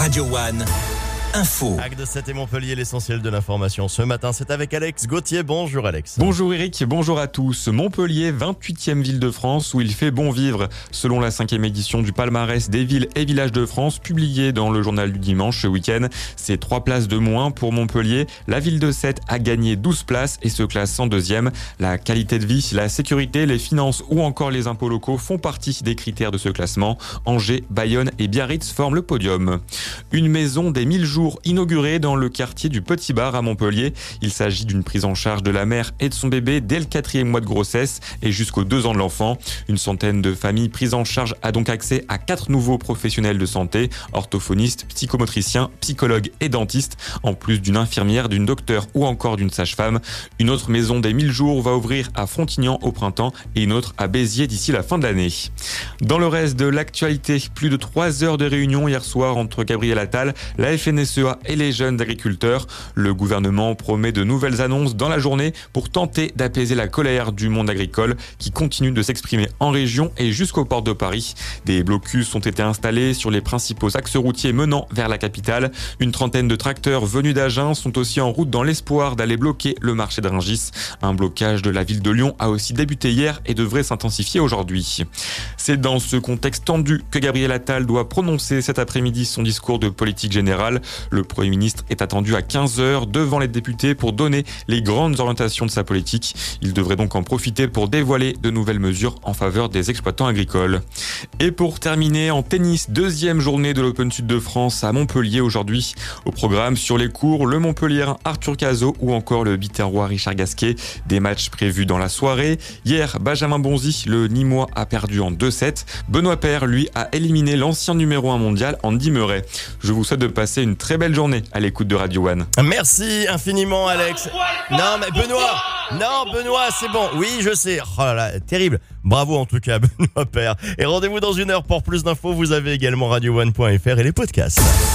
Radio One. Info. Hack de 7 et Montpellier, l'essentiel de l'information. Ce matin, c'est avec Alex Gauthier. Bonjour Alex. Bonjour Eric, bonjour à tous. Montpellier, 28e ville de France où il fait bon vivre. Selon la cinquième édition du palmarès des villes et villages de France, publié dans le journal du dimanche ce week-end, c'est trois places de moins pour Montpellier. La ville de 7 a gagné 12 places et se classe en deuxième. La qualité de vie, la sécurité, les finances ou encore les impôts locaux font partie des critères de ce classement. Angers, Bayonne et Biarritz forment le podium. Une maison des 1000 jours inauguré dans le quartier du Petit Bar à Montpellier. Il s'agit d'une prise en charge de la mère et de son bébé dès le quatrième mois de grossesse et jusqu'aux deux ans de l'enfant. Une centaine de familles prises en charge a donc accès à quatre nouveaux professionnels de santé, orthophonistes, psychomotriciens, psychologues et dentistes, en plus d'une infirmière, d'une docteure ou encore d'une sage-femme. Une autre maison des 1000 jours va ouvrir à Frontignan au printemps et une autre à Béziers d'ici la fin de l'année. Dans le reste de l'actualité, plus de trois heures de réunion hier soir entre Gabriel Attal, la FNS Et les jeunes agriculteurs. Le gouvernement promet de nouvelles annonces dans la journée pour tenter d'apaiser la colère du monde agricole qui continue de s'exprimer en région et jusqu'au port de Paris. Des blocus ont été installés sur les principaux axes routiers menant vers la capitale. Une trentaine de tracteurs venus d'Agen sont aussi en route dans l'espoir d'aller bloquer le marché de Rungis. Un blocage de la ville de Lyon a aussi débuté hier et devrait s'intensifier aujourd'hui. C'est dans ce contexte tendu que Gabriel Attal doit prononcer cet après-midi son discours de politique générale. Le Premier ministre est attendu à 15h devant les députés pour donner les grandes orientations de sa politique. Il devrait donc en profiter pour dévoiler de nouvelles mesures en faveur des exploitants agricoles. Et pour terminer, en tennis, deuxième journée de l'Open Sud de France à Montpellier aujourd'hui. Au programme sur les cours, le Montpellier Arthur Cazot ou encore le Biterrois Richard Gasquet. Des matchs prévus dans la soirée. Hier, Benjamin Bonzi, le Nîmois, a perdu en 2-7. Benoît Père, lui, a éliminé l'ancien numéro 1 mondial, Andy Murray. Je vous souhaite de passer une très belle journée à l'écoute de Radio One. Merci infiniment Alex. Non mais Benoît, non Benoît, c'est bon. Oui, je sais. Oh terrible. Bravo en tout cas Benoît Père. Et rendez-vous dans une heure pour plus d'infos. Vous avez également radioone.fr et les podcasts.